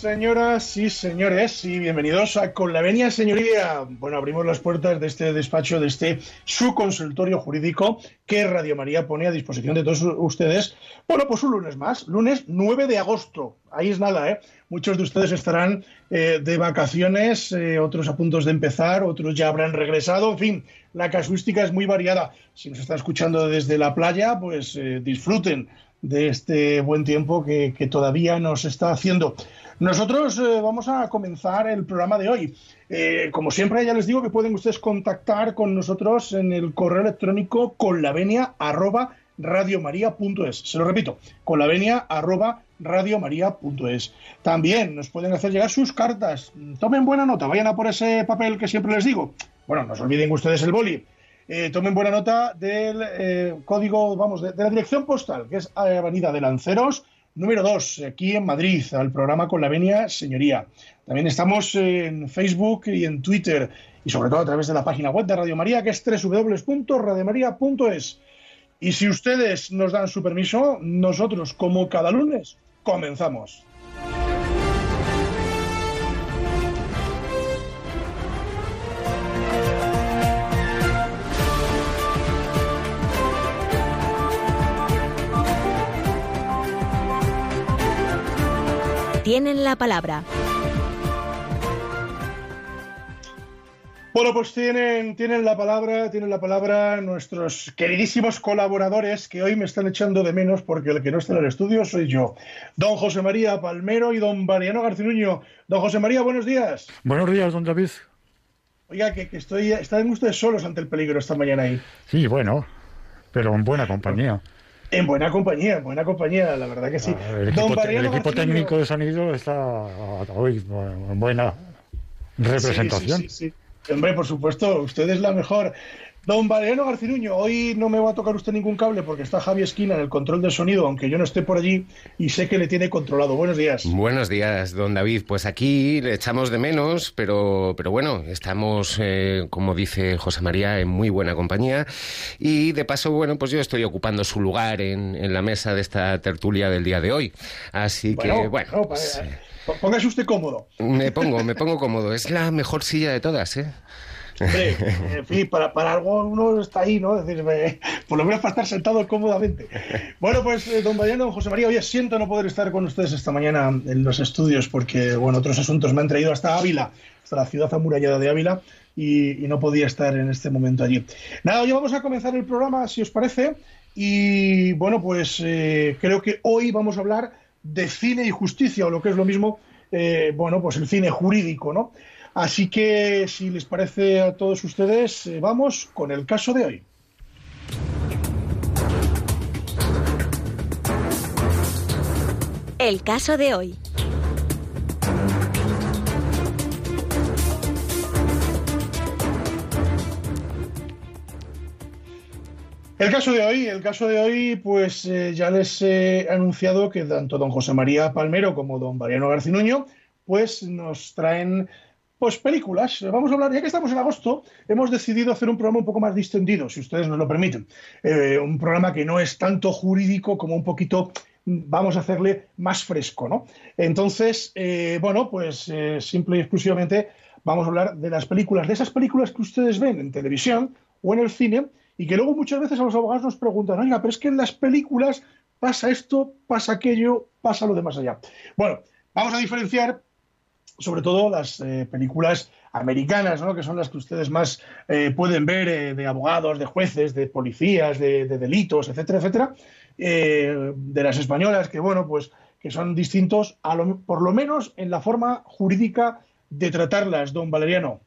Señoras y señores, y bienvenidos a Con la Venia Señoría. Bueno, abrimos las puertas de este despacho, de este su consultorio jurídico que Radio María pone a disposición de todos ustedes. Bueno, pues un lunes más, lunes 9 de agosto. Ahí es nada, ¿eh? Muchos de ustedes estarán eh, de vacaciones, eh, otros a puntos de empezar, otros ya habrán regresado. En fin, la casuística es muy variada. Si nos están escuchando desde la playa, pues eh, disfruten de este buen tiempo que todavía nos está haciendo. Nosotros eh, vamos a comenzar el programa de hoy. Eh, como siempre, ya les digo que pueden ustedes contactar con nosotros en el correo electrónico con la venia arroba radiomaria.es. Se lo repito, con la venia arroba radiomaria.es. También nos pueden hacer llegar sus cartas. Tomen buena nota, vayan a por ese papel que siempre les digo. Bueno, no se olviden ustedes el boli. Eh, tomen buena nota del código, vamos, de, de, la dirección postal, que es Avenida de Lanceros, número 2, aquí en Madrid, al programa Con la Venia Señoría. También estamos en Facebook y en Twitter, y sobre todo a través de la página web de Radio María, que es www.radiomaria.es. Y si ustedes nos dan su permiso, nosotros, como cada lunes, comenzamos. Tienen la palabra. Bueno, pues tienen, tienen la palabra, tienen la palabra nuestros queridísimos colaboradores que hoy me están echando de menos porque el que no está en el estudio soy yo. Don José María Palmero y don Mariano Garcinuño. Don José María, buenos días. Buenos días, don David. Oiga, que, que estoy, están ustedes solos ante el peligro esta mañana ahí. Sí, bueno, pero en buena compañía. En buena compañía, en buena compañía, la verdad que sí. Ah, el equipo, el equipo técnico de sonido está hoy en buena representación. Sí, sí, sí, Hombre, por supuesto, usted es la mejor. Don Valeriano Garcinuño, hoy no me va a tocar usted ningún cable porque está Javi Esquina en el control del sonido, aunque yo no esté por allí y sé que le tiene controlado. Buenos días. Buenos días, don David. Pues aquí le echamos de menos, pero, pero bueno, estamos, eh, como dice José María, en muy buena compañía. Y de paso, bueno, pues yo estoy ocupando su lugar en, en la mesa de esta tertulia del día de hoy. Así Bueno, que, bueno. no, pues, pa- Póngase usted cómodo. me pongo, me pongo cómodo. Es la mejor silla de todas, ¿eh? Hombre, en fin, para, para algo uno está ahí, ¿no? Es eh, por lo menos para estar sentado cómodamente. Bueno, pues, eh, don Mariano, don José María, oye, siento no poder estar con ustedes esta mañana en los estudios porque, bueno, otros asuntos me han traído hasta Ávila, hasta la ciudad amurallada de Ávila, y, no podía estar en este momento allí. Nada, hoy vamos a comenzar el programa, si os parece, y, bueno, pues eh, creo que hoy vamos a hablar de cine y justicia, o lo que es lo mismo, eh, bueno, pues el cine jurídico, ¿no? Así que, si les parece a todos ustedes, eh, vamos con el caso de hoy. El caso de hoy. El caso de hoy, el caso de hoy, pues eh, ya les he anunciado que tanto don José María Palmero como don Mariano Garcinuño, pues nos traen pues películas. Vamos a hablar, ya que estamos en agosto, hemos decidido hacer un programa un poco más distendido, si ustedes nos lo permiten. Eh, un programa que no es tanto jurídico como un poquito vamos a hacerle más fresco, ¿no? Entonces, eh, bueno, pues eh, simple y exclusivamente vamos a hablar de las películas, de esas películas que ustedes ven en televisión o en el cine y que luego muchas veces a los abogados nos preguntan, oiga, pero es que en las películas pasa esto, pasa aquello, pasa lo de más allá. Bueno, vamos a diferenciar sobre todo las eh, películas americanas, ¿no? que son las que ustedes más eh, pueden ver eh, de abogados, de jueces, de policías, de, de delitos, etcétera, etcétera, eh, de las españolas, que bueno, pues que son distintos, a lo, por lo menos en la forma jurídica de tratarlas, don Valeriano.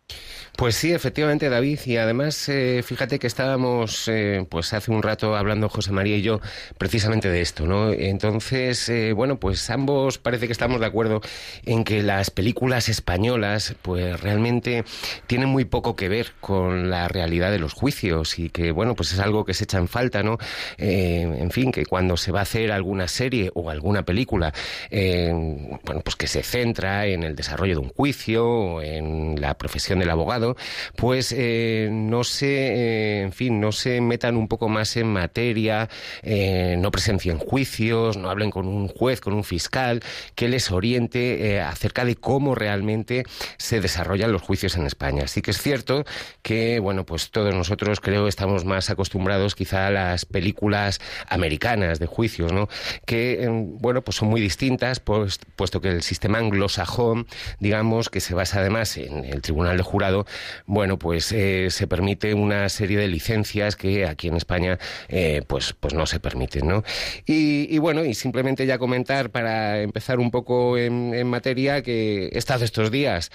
Pues sí, efectivamente, David. Y además, eh, fíjate que estábamos, eh, pues hace un rato hablando José María y yo precisamente de esto, ¿no? Entonces, eh, bueno, pues ambos parece que estamos de acuerdo en que las películas españolas, pues realmente tienen muy poco que ver con la realidad de los juicios y que, bueno, pues es algo que se echa en falta, ¿no? en fin, que cuando se va a hacer alguna serie o alguna película, bueno, pues que se centra en el desarrollo de un juicio o en la profesión del abogado pues eh, no se, eh, en fin, no se metan un poco más en materia, eh, no presencien juicios, no hablen con un juez, con un fiscal, que les oriente acerca de cómo realmente se desarrollan los juicios en España. Así que es cierto que, bueno, pues todos nosotros creo estamos más acostumbrados quizá a las películas americanas de juicios, ¿no? Que, bueno, pues son muy distintas, pues, puesto que el sistema anglosajón, digamos, que se basa además en el tribunal de jurado, bueno, pues eh, se permite una serie de licencias que aquí en España eh, pues, pues no se permiten, ¿no? Y, bueno, y simplemente ya comentar para empezar un poco en, materia que he estado estos días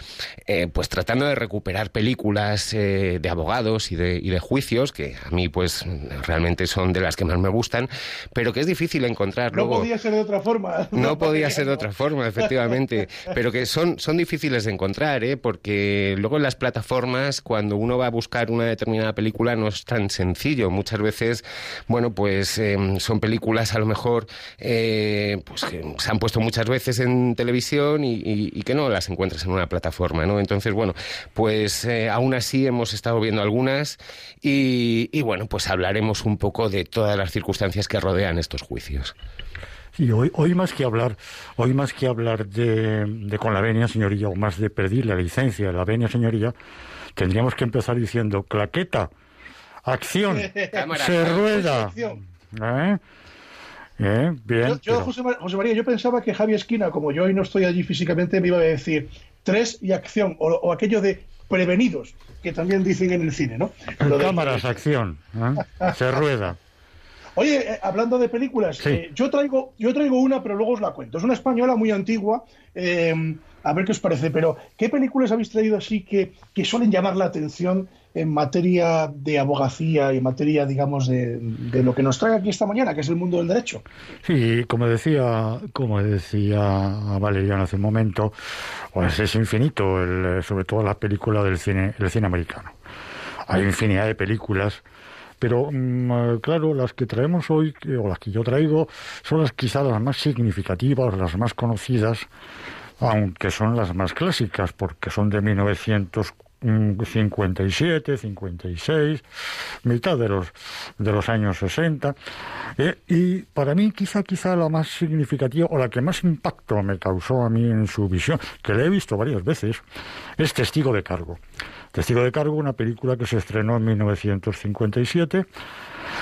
eh, pues tratando de recuperar películas de abogados y de, y de juicios, que a mí pues realmente son de las que más me gustan, pero que es difícil encontrar. No podía ser de otra forma. No, podía ser de otra forma, efectivamente, pero que son, son difíciles de encontrar, ¿eh? porque luego en las plataformas formas, cuando uno va a buscar una determinada película no es tan sencillo. Muchas veces, bueno, pues em, son películas a lo mejor eh, pues que se han puesto muchas veces en televisión y, que no las encuentras en una plataforma, ¿no? Entonces, bueno, pues eh, aún así hemos estado viendo algunas y bueno, pues hablaremos un poco de todas las circunstancias que rodean estos juicios. Y hoy, hoy más que hablar, hoy más que hablar de, de con la venia, señoría, o más de pedir la licencia de la venia, señoría, tendríamos que empezar diciendo, claqueta, acción, se rueda. ¿Eh? ¿Eh? Bien, yo, José, María, yo pensaba que Javi Esquina, como yo hoy no estoy allí físicamente, me iba a decir tres y acción, o, aquello de prevenidos, que también dicen en el cine, ¿no? Cámaras, acción, ¿eh? se rueda. Oye, eh, hablando de películas, eh, yo, traigo, yo traigo una, pero luego os la cuento. Es una española muy antigua, eh, a ver qué os parece, pero ¿qué películas habéis traído así que, que suelen llamar la atención en materia de abogacía y en materia, digamos, de, lo que nos trae aquí esta mañana, que es el mundo del derecho? Sí, como decía, como decía Valeriano hace un momento, pues es infinito, el, sobre todo la película del cine, el cine americano. Hay infinidad de películas pero mm, claro, las que traemos hoy, o las que yo traigo, son las quizás las más significativas, las más conocidas, aunque son las más clásicas, porque son de 1957, 56, mitad de los, de los años 60. Eh, y para mí quizá, quizá la más significativa o la que más impacto me causó a mí en su visión, que la he visto varias veces, es Testigo de Cargo. Testigo de Cargo, una película que se estrenó en 1957.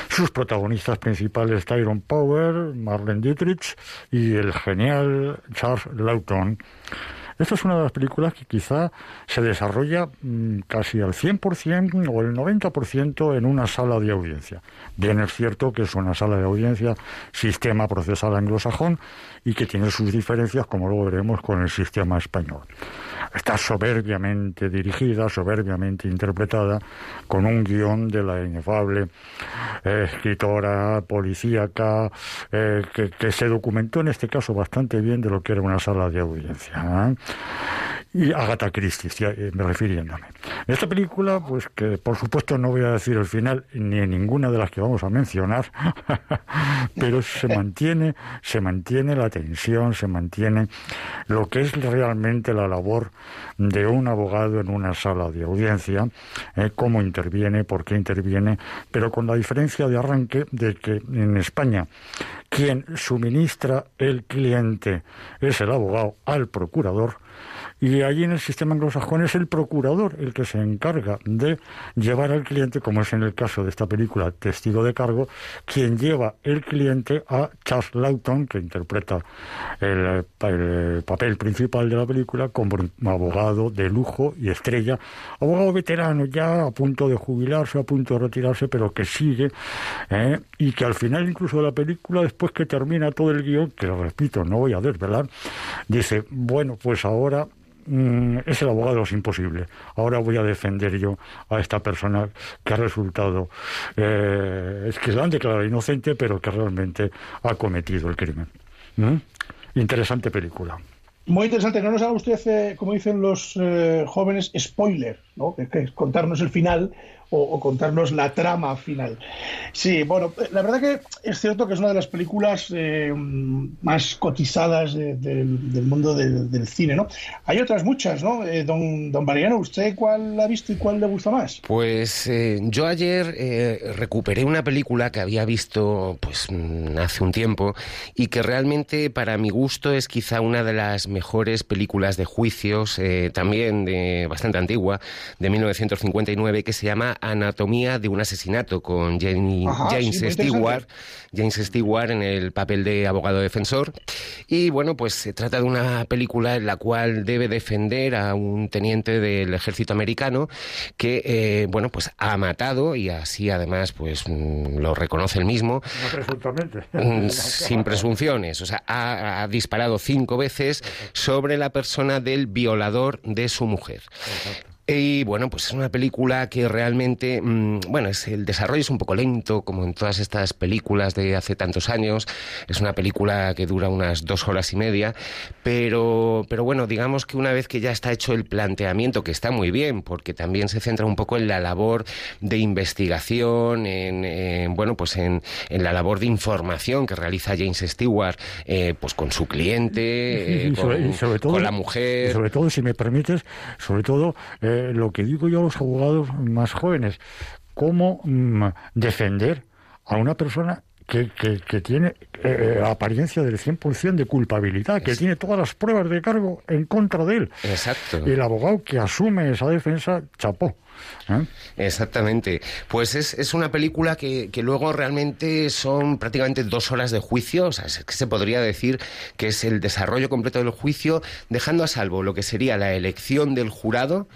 Sus protagonistas principales Tyrone Power, Marlene Dietrich y el genial Charles Lawton. Esta es una de las películas que quizá se desarrolla mm, casi al 100% o el 90% en una sala de audiencia. Bien es cierto que es una sala de audiencia sistema procesal anglosajón y que tiene sus diferencias, como luego veremos, con el sistema español. Está soberbiamente dirigida, soberbiamente interpretada, con un guion de la inefable eh, escritora policíaca eh, que, se documentó en este caso bastante bien de lo que era una sala de audiencia. Y Agatha Christie, me refiriéndome. Esta película, pues que por supuesto no voy a decir el final ni en ninguna de las que vamos a mencionar, pero se mantiene, se mantiene la tensión, se mantiene lo que es realmente la labor de un abogado en una sala de audiencia, eh, cómo interviene, por qué interviene, pero con la diferencia de arranque de que en España quien suministra el cliente es el abogado al procurador, y allí en el sistema anglosajón es el procurador el que se encarga de llevar al cliente, como es en el caso de esta película Testigo de Cargo, quien lleva el cliente a Charles Lawton, que interpreta el, papel principal de la película, como abogado de lujo y estrella, abogado veterano ya a punto de jubilarse, a punto de retirarse, pero que sigue, ¿eh? y que al final incluso de la película, después que termina todo el guion, que lo repito, no voy a desvelar, dice, bueno, pues ahora mm, es el abogado de los imposibles. Ahora voy a defender yo a esta persona que ha resultado, eh, es que la han declarado inocente, pero que realmente ha cometido el crimen. ¿Mm? Interesante película. Muy interesante. No nos haga usted, eh, como dicen los eh, jóvenes, spoiler, ¿no? que es contarnos el final o, contarnos la trama final. Sí, bueno, la verdad que es cierto que es una de las películas eh, más cotizadas del mundo del cine, ¿no? Hay otras muchas, ¿no? Eh, don, don Mariano, ¿usted cuál ha visto y cuál le gusta más? Pues eh, yo ayer recuperé una película que había visto pues mm, hace un tiempo y que realmente para mi gusto es quizá una de las mejores películas de juicios, también de bastante antigua, de 1959, que se llama Anatomía de un asesinato con James Stewart, James Stewart en el papel de abogado defensor. Y bueno, pues se trata de una película en la cual debe defender a un teniente del ejército americano que, eh, bueno, pues ha matado y así además, pues mm, lo reconoce el mismo. Mm, sin presunciones. O sea, ha, disparado cinco veces sobre la persona del violador de su mujer. Y bueno, pues es una película que realmente, mm, bueno, es, el desarrollo es un poco lento, como en todas estas películas de hace tantos años. Es una película que dura unas dos horas y media, pero, pero bueno, digamos que una vez que ya está hecho el planteamiento, que está muy bien, porque también se centra un poco en la labor de investigación, en, bueno, pues en, en, la labor de información que realiza James Stewart, eh, pues con su cliente, con, la mujer. sobre todo, si me permites, sobre todo. Eh, lo que digo yo a los abogados más jóvenes, cómo mm, defender a una persona que, que, tiene eh, apariencia del 100% de culpabilidad, que tiene todas las pruebas de cargo en contra de él. Exacto. Y el abogado que asume esa defensa, chapó. ¿eh? Exactamente. Pues es, es una película que, que, luego realmente son prácticamente dos horas de juicio, o sea, es que se podría decir que es el desarrollo completo del juicio, dejando a salvo lo que sería la elección del jurado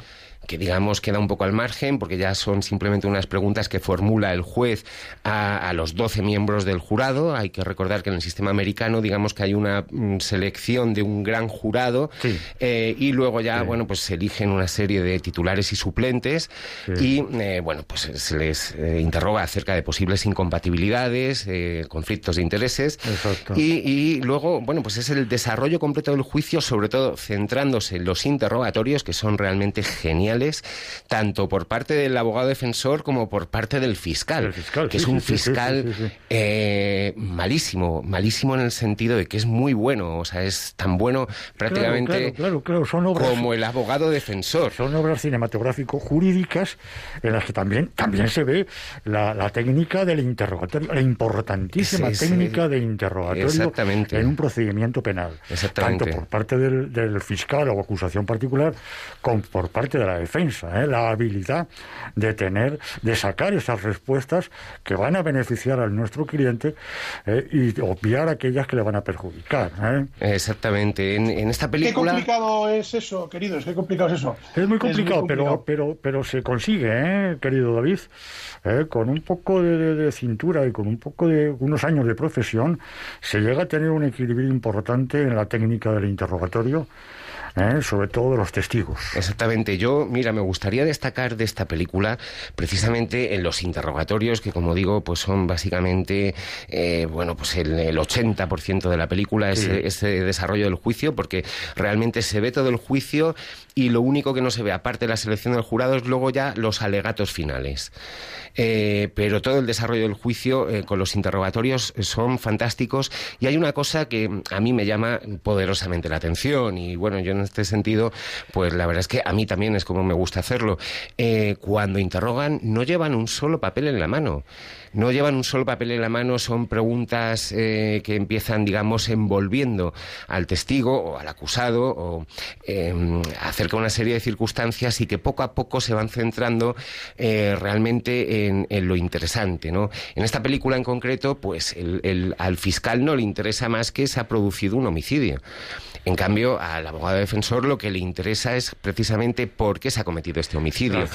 que digamos queda un poco al margen porque ya son simplemente unas preguntas que formula el juez a, los 12 miembros del jurado. Hay que recordar que en el sistema americano digamos que hay una mm, selección de un gran jurado eh, y luego ya, bueno, pues se eligen una serie de titulares y suplentes y, eh, bueno, pues se les eh, interroga acerca de posibles incompatibilidades, conflictos de intereses. Y, y luego, bueno, pues es el desarrollo completo del juicio, sobre todo centrándose en los interrogatorios que son realmente geniales tanto por parte del abogado defensor como por parte del fiscal, que es un fiscal eh, malísimo, malísimo en el sentido de que es muy bueno, o sea, es tan bueno prácticamente como el abogado defensor. Son obras cinematográfico-jurídicas en las que también, también se ve la, técnica del interrogatorio, la importantísima técnica de interrogatorio en un procedimiento penal. Tanto por parte del, del fiscal o acusación particular como por parte de la defensa, ¿eh? la habilidad de tener, de sacar esas respuestas que van a beneficiar al nuestro cliente ¿eh? y obviar aquellas que le van a perjudicar. ¿eh? Exactamente. En, esta película. Qué complicado es eso, queridos. Qué complicado es eso. Es muy complicado, Pero, pero, pero se consigue, querido David, con un poco de, de cintura y con un poco de unos años de profesión, se llega a tener un equilibrio importante en la técnica del interrogatorio ¿eh? sobre todo de los testigos. Exactamente. Yo, mira, me gustaría destacar de esta película precisamente en los interrogatorios, que como digo, pues son básicamente, eh, bueno, pues el, 80% de la película es ese desarrollo del juicio, porque realmente se ve todo el juicio y lo único que no se ve, aparte de la selección del jurado, es luego ya los alegatos finales. Eh, pero todo el desarrollo del juicio con los interrogatorios son fantásticos. Y hay una cosa que a mí me llama poderosamente la atención. Y bueno, yo en este sentido, pues la verdad es que a mí también es como me gusta hacerlo. Eh, cuando interrogan, no llevan un solo papel en la mano. No llevan un solo papel en la mano, son preguntas eh, que empiezan, digamos, envolviendo al testigo o al acusado o em, acerca de una serie de circunstancias y que poco a poco se van centrando eh, realmente en, lo interesante, ¿no? En esta película en concreto, pues al fiscal no le interesa más que se ha producido un homicidio. En cambio, al abogado defensor lo que le interesa es precisamente por qué se ha cometido este homicidio.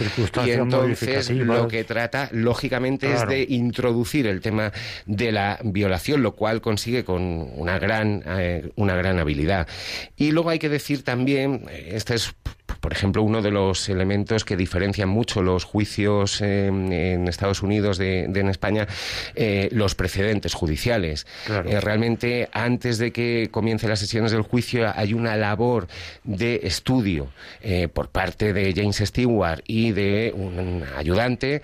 Y entonces lo que trata, lógicamente, es de introducir el tema de la violación, lo cual consigue con una gran, eh, una gran habilidad. Y luego hay que decir también, eh, este es por ejemplo, uno de los elementos que diferencian mucho los juicios en Estados Unidos de, en España, eh, los precedentes judiciales. Eh, realmente, antes de que comiencen las sesiones del juicio, hay una labor de estudio eh, por parte de James Stewart y de un ayudante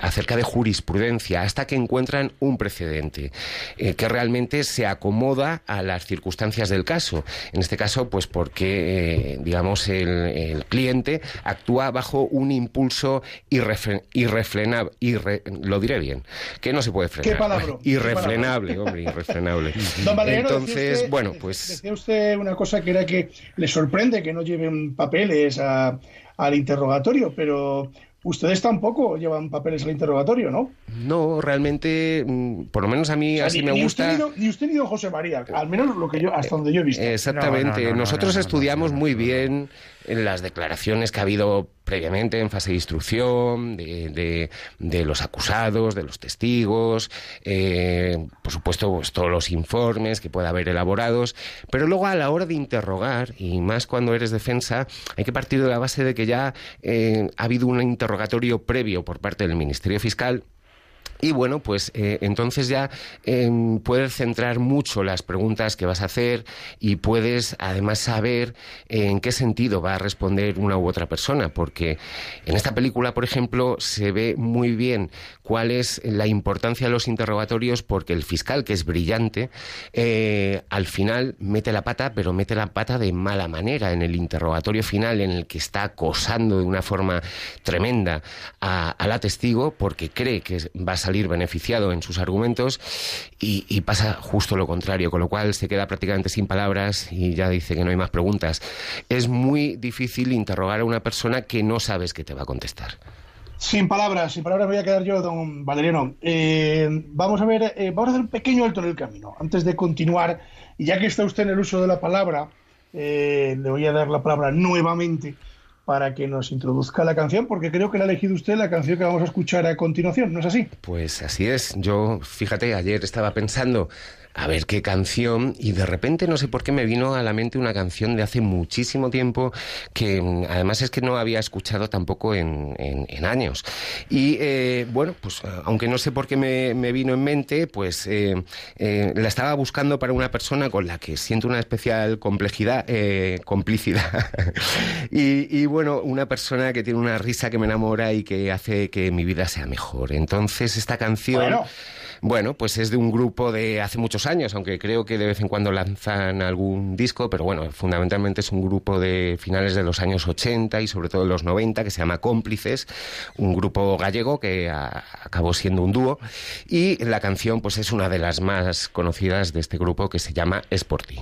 acerca de jurisprudencia, hasta que encuentran un precedente que realmente se acomoda a las circunstancias del caso. En este caso, pues porque digamos, el, cliente actúa bajo un impulso irrefrenable, lo diré bien, que no se puede frenar. ¿Qué palabra? Irrefrenable, hombre, irrefrenable. Entonces, bueno, pues... Decía usted una cosa que era que le sorprende que no lleven papeles al interrogatorio, pero Ustedes tampoco llevan papeles al interrogatorio, ¿no? No, realmente, mm, por lo menos a mí así me gusta. ni usted ni don José María, al menos lo que yo, hasta donde yo he visto. Exactamente. Nosotros estudiamos muy bien en las declaraciones que ha habido previamente en fase de instrucción, de, de, los acusados, de los testigos, eh, por supuesto pues, todos los informes que pueda haber elaborados, pero luego a la hora de interrogar, y más cuando eres defensa, hay que partir de la base de que ya eh, ha habido un interrogatorio previo por parte del Ministerio Fiscal y bueno, pues eh, entonces ya em, puedes centrar mucho las preguntas que vas a hacer y puedes además saber en qué sentido va a responder una u otra persona, porque en esta película, por ejemplo, se ve muy bien cuál es la importancia de los interrogatorios, porque el fiscal, que es brillante, eh, al final mete la pata, pero mete la pata de mala manera en el interrogatorio final, en el que está acosando de una forma tremenda a, a la testigo, porque cree que va a salir beneficiado en sus argumentos y, pasa justo lo contrario, con lo cual se queda prácticamente sin palabras y ya dice que no hay más preguntas. Es muy difícil interrogar a una persona que no sabes que te va a contestar. Sin palabras, sin palabras voy a quedar yo, don Valeriano. Eh, vamos a ver, eh, vamos a hacer un pequeño alto en el camino. Antes de continuar, y ya que está usted en el uso de la palabra, eh, le voy a dar la palabra nuevamente para que nos introduzca la canción, porque creo que la ha elegido usted la canción que vamos a escuchar a continuación, ¿no es así? Pues así es. Yo, fíjate, ayer estaba pensando a ver qué canción y de repente no sé por qué me vino a la mente una canción de hace muchísimo tiempo que mm, además es que no había escuchado tampoco en, en, años. Y eh, bueno, pues aunque no sé por qué me, me vino en mente, pues eh, eh, la estaba buscando para una persona con la que siento una especial complejidad, complicidad. y, y, bueno, una persona que tiene una risa que me enamora y que hace que mi vida sea mejor. Entonces esta canción... Bueno, pues es de un grupo de hace muchos años, aunque creo que de vez en cuando lanzan algún disco, pero bueno, fundamentalmente es un grupo de finales de los años 80 y sobre todo de los 90 que se llama Cómplices, un grupo gallego que acabó siendo un dúo y la canción pues es una de las más conocidas de este grupo que se llama Sporty.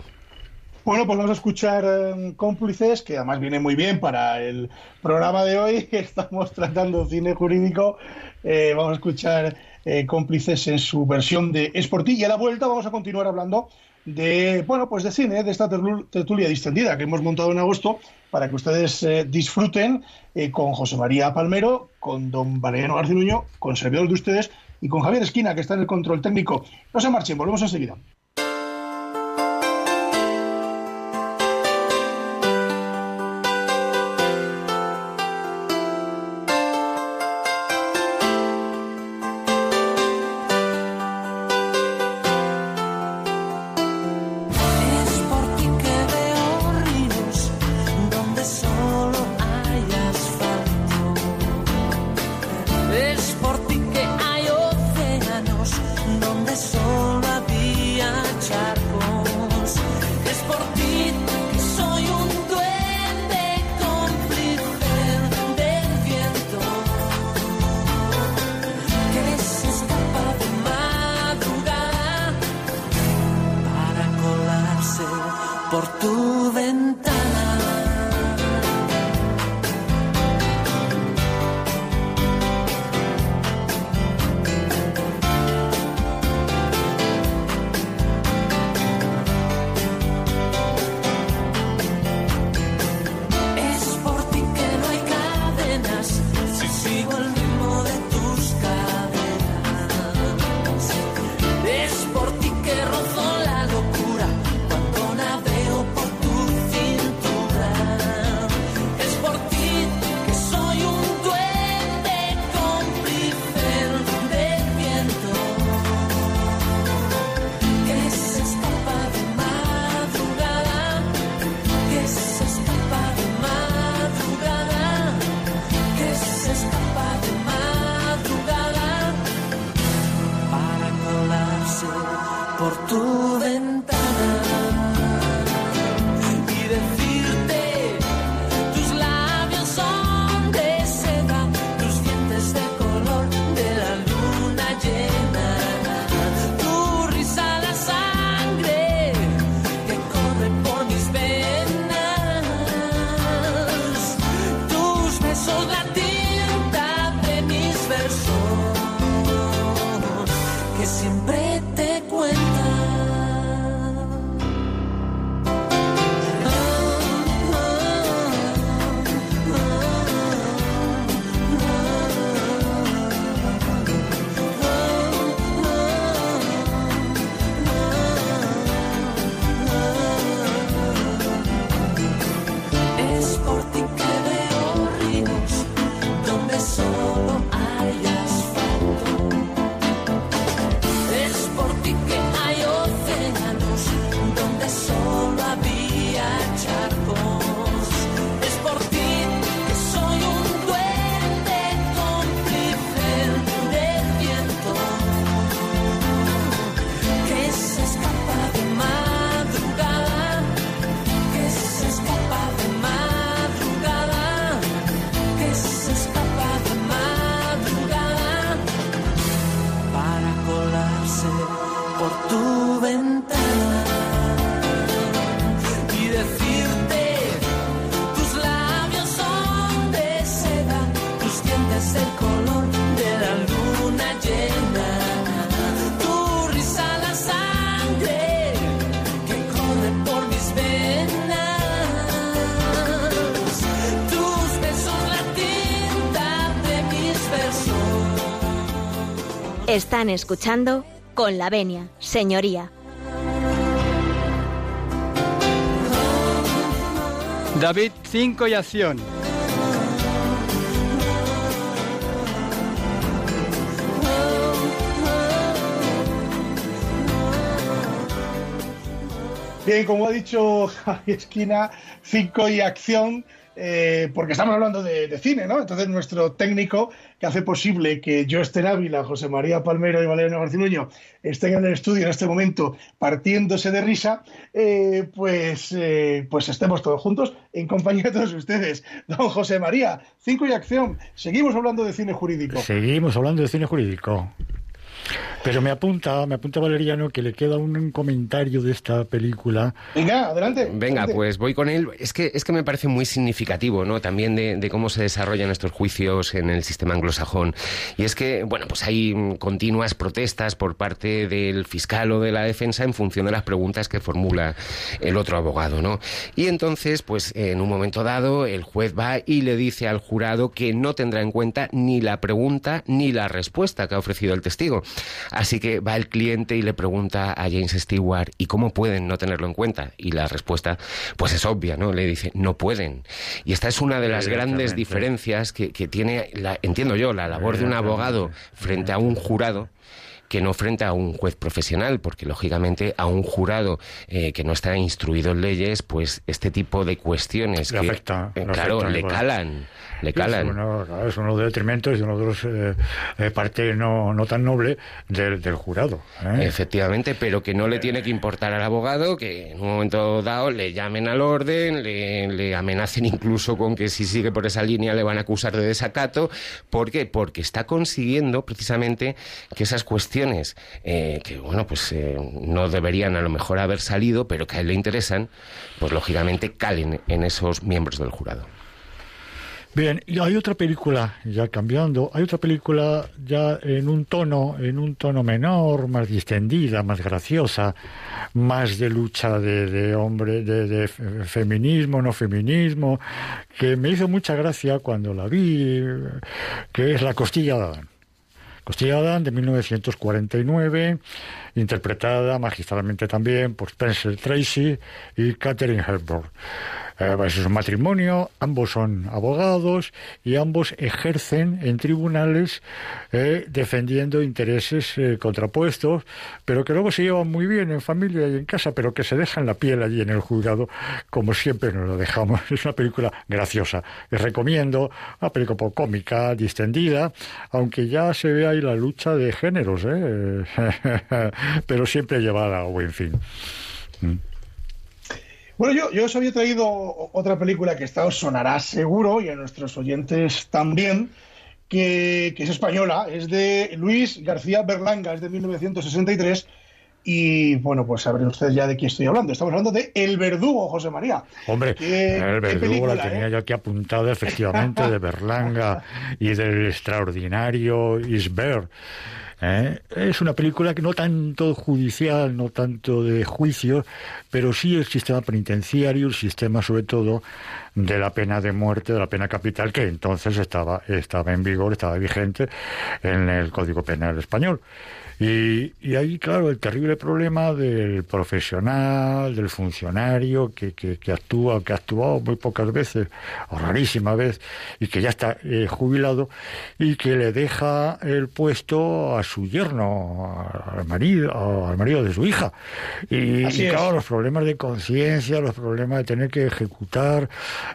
Bueno, pues vamos a escuchar eh, Cómplices, que además viene muy bien para el programa de hoy. Estamos tratando cine jurídico. Eh, vamos a escuchar eh, cómplices en su versión de Sporty. Y a la vuelta vamos a continuar hablando de, bueno, pues de cine, de esta tertulia distendida que hemos montado en agosto para que ustedes eh, disfruten eh, con José María Palmero, con don Valeriano Garcinuño, con servidores de ustedes y con Javier Esquina, que está en el control técnico. No se marchen, volvemos enseguida. Están escuchando con la venia, señoría. David 5 y acción. Bien, como ha dicho Javi Esquina, 5 y acción eh, porque estamos hablando de, cine, ¿no? Entonces nuestro técnico que hace posible que yo esté en Ávila, José María Palmero y Valeriano Garcinuño estén en el estudio en este momento partiéndose de risa, eh, pues, eh, pues estemos todos juntos en compañía de todos ustedes. Don José María, cinco y acción. Seguimos hablando de cine jurídico. Seguimos hablando de cine jurídico. Pero me apunta, me apunta Valeriano que le queda un comentario de esta película. Venga, adelante. Venga, pues voy con él. Es que, es que me parece muy significativo, ¿no? También de, cómo se desarrollan estos juicios en el sistema anglosajón. Y es que, bueno, pues hay continuas protestas por parte del fiscal o de la defensa en función de las preguntas que formula el otro abogado, ¿no? Y entonces, pues en un momento dado, el juez va y le dice al jurado que no tendrá en cuenta ni la pregunta ni la respuesta que ha ofrecido el testigo. Así que va el cliente y le pregunta a James Stewart, ¿y cómo pueden no tenerlo en cuenta? Y la respuesta, pues es obvia, ¿no? Le dice, no pueden. Y esta es una de las grandes diferencias que, tiene, la, entiendo yo, la labor de un abogado frente a un jurado que no frente a un juez profesional, porque lógicamente a un jurado eh, que no está instruido en leyes, pues este tipo de cuestiones que, afecta, eh, claro, le calan le calan. Es uno, es uno de los detrimento, es uno de los eh, eh, parte no, no tan noble del, del jurado. Efectivamente, pero que no le tiene que importar al abogado que en un momento dado le llamen al orden, le, le amenacen incluso con que si sigue por esa línea le van a acusar de desacato. ¿Por qué? Porque está consiguiendo precisamente que esas cuestiones que, bueno, pues no deberían a lo mejor haber salido, pero que a él le interesan, pues lógicamente calen en esos miembros del jurado. Bien, y hay otra película, ya cambiando, hay otra película ya en un tono, en un tono menor, más distendida, más graciosa, más de lucha de, de hombre, de, de, feminismo, no feminismo, que me hizo mucha gracia cuando la vi, que es La Costilla de Adán. Costilla de Adán de 1949, interpretada magistralmente también por Spencer Tracy y Catherine Hepburn. Eh, es un matrimonio, ambos son abogados y ambos ejercen en tribunales eh, defendiendo intereses eh, contrapuestos, pero que luego se llevan muy bien en familia y en casa, pero que se dejan la piel allí en el juzgado, como siempre nos lo dejamos. Es una película graciosa. Les recomiendo, una película poco cómica, distendida, aunque ya se ve ahí la lucha de géneros, pero siempre llevada a buen fin. Mm. Bueno, yo, yo os había traído otra película que esta os sonará seguro y a nuestros oyentes también, que, es española, es de Luis García Berlanga, es de 1963, Y bueno, pues sabrán ustedes ya de quién estoy hablando. Estamos hablando de El Verdugo, José María. Hombre, El Verdugo la tenía ¿eh? yo aquí apuntada efectivamente de Berlanga y del extraordinario Isbert. ¿Eh? Es una película que no tanto judicial, no tanto de juicio, pero sí el sistema penitenciario, el sistema sobre todo de la pena de muerte, de la pena capital, que entonces estaba, estaba en vigor, estaba vigente en el Código Penal español. Y, y, ahí, claro, el terrible problema del profesional, del funcionario que, que, que actúa, que ha actuado muy pocas veces, o rarísima vez, y que ya está eh, jubilado, y que le deja el puesto a su yerno, al marido, al marido de su hija. Y, y claro, los problemas de conciencia, los problemas de tener que ejecutar,